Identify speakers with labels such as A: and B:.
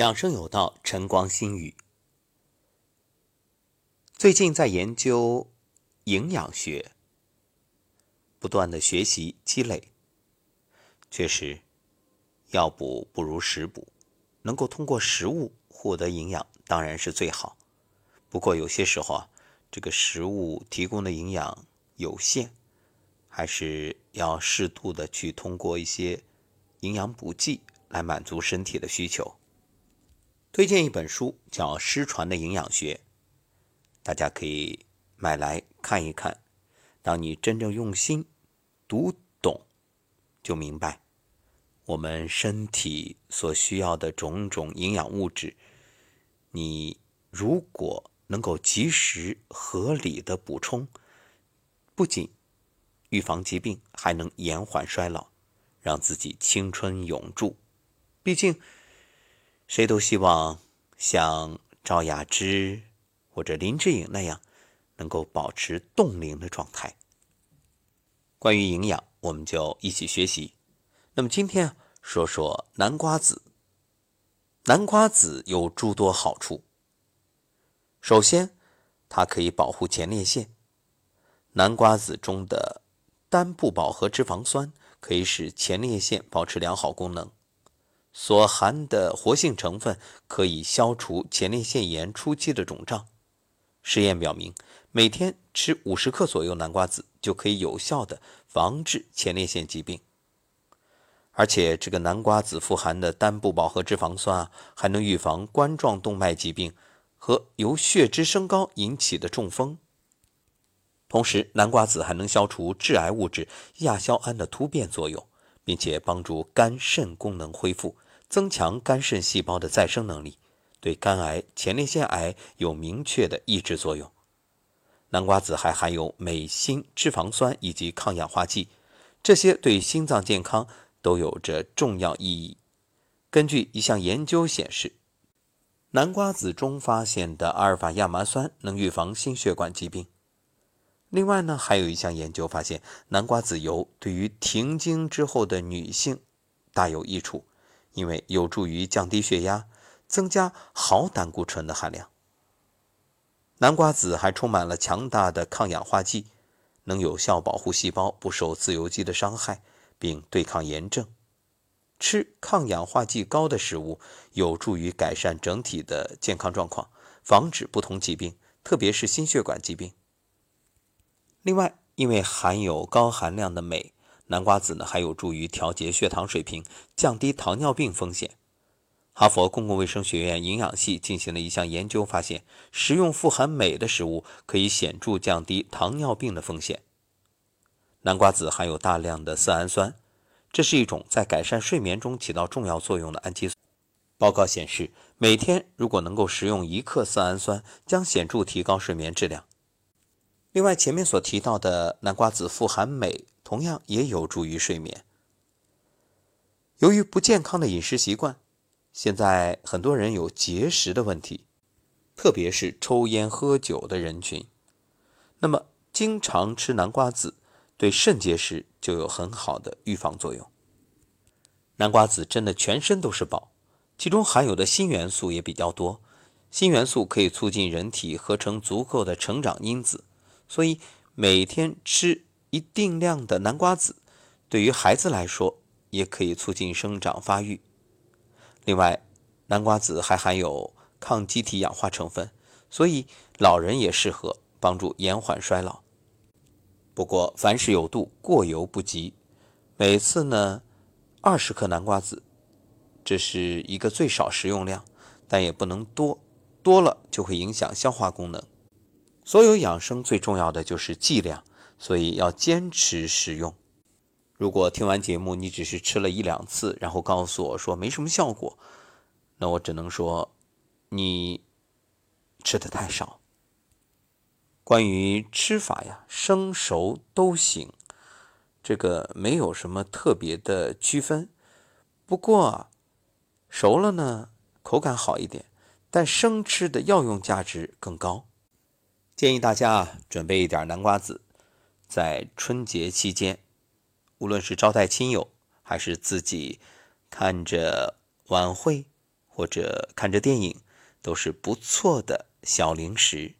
A: 养生有道，晨光心语。最近在研究营养学，不断的学习积累。确实，药补不如食补，能够通过食物获得营养当然是最好。不过有些时候啊，这个食物提供的营养有限，还是要适度的去通过一些营养补剂来满足身体的需求。推荐一本书，叫《失传的营养学》，大家可以买来看一看。当你真正用心读懂，就明白我们身体所需要的种种营养物质。你如果能够及时合理的补充，不仅预防疾病，还能延缓衰老，让自己青春永驻。毕竟。谁都希望像赵雅芝或者林志颖那样，能够保持冻龄的状态。关于营养，我们就一起学习。那么今天说说南瓜子。南瓜子有诸多好处。首先，它可以保护前列腺。南瓜子中的单不饱和脂肪酸可以使前列腺保持良好功能。所含的活性成分可以消除前列腺炎初期的肿胀。实验表明，每天吃五十克左右南瓜子就可以有效的防治前列腺疾病。而且，这个南瓜子富含的单不饱和脂肪酸啊，还能预防冠状动脉疾病和由血脂升高引起的中风。同时，南瓜子还能消除致癌物质亚硝胺的突变作用。并且帮助肝肾功能恢复，增强肝肾细胞的再生能力，对肝癌、前列腺癌有明确的抑制作用。南瓜子还含有镁、锌、脂肪酸以及抗氧化剂，这些对心脏健康都有着重要意义。根据一项研究显示，南瓜子中发现的阿尔法亚麻酸能预防心血管疾病。另外呢，还有一项研究发现，南瓜籽油对于停经之后的女性大有益处，因为有助于降低血压，增加好胆固醇的含量。南瓜籽还充满了强大的抗氧化剂，能有效保护细胞不受自由基的伤害，并对抗炎症。吃抗氧化剂高的食物，有助于改善整体的健康状况，防止不同疾病，特别是心血管疾病。另外，因为含有高含量的镁，南瓜子呢还有助于调节血糖水平，降低糖尿病风险。哈佛公共卫生学院营养系进行了一项研究，发现食用富含镁的食物可以显著降低糖尿病的风险。南瓜子含有大量的色氨酸，这是一种在改善睡眠中起到重要作用的氨基酸。报告显示，每天如果能够食用一克色氨酸，将显著提高睡眠质量。另外，前面所提到的南瓜子富含镁，同样也有助于睡眠。由于不健康的饮食习惯，现在很多人有结石的问题，特别是抽烟喝酒的人群。那么，经常吃南瓜子对肾结石就有很好的预防作用。南瓜子真的全身都是宝，其中含有的锌元素也比较多。锌元素可以促进人体合成足够的成长因子。所以每天吃一定量的南瓜子，对于孩子来说也可以促进生长发育。另外，南瓜子还含有抗机体氧化成分，所以老人也适合帮助延缓衰老。不过凡事有度，过犹不及。每次呢，二十克南瓜子，这是一个最少食用量，但也不能多，多了就会影响消化功能。所有养生最重要的就是剂量，所以要坚持使用。如果听完节目你只是吃了一两次，然后告诉我说没什么效果，那我只能说你吃的太少。关于吃法呀，生熟都行，这个没有什么特别的区分。不过熟了呢，口感好一点，但生吃的药用价值更高。建议大家，准备一点南瓜子，在春节期间，无论是招待亲友，还是自己看着晚会，或者看着电影，都是不错的小零食。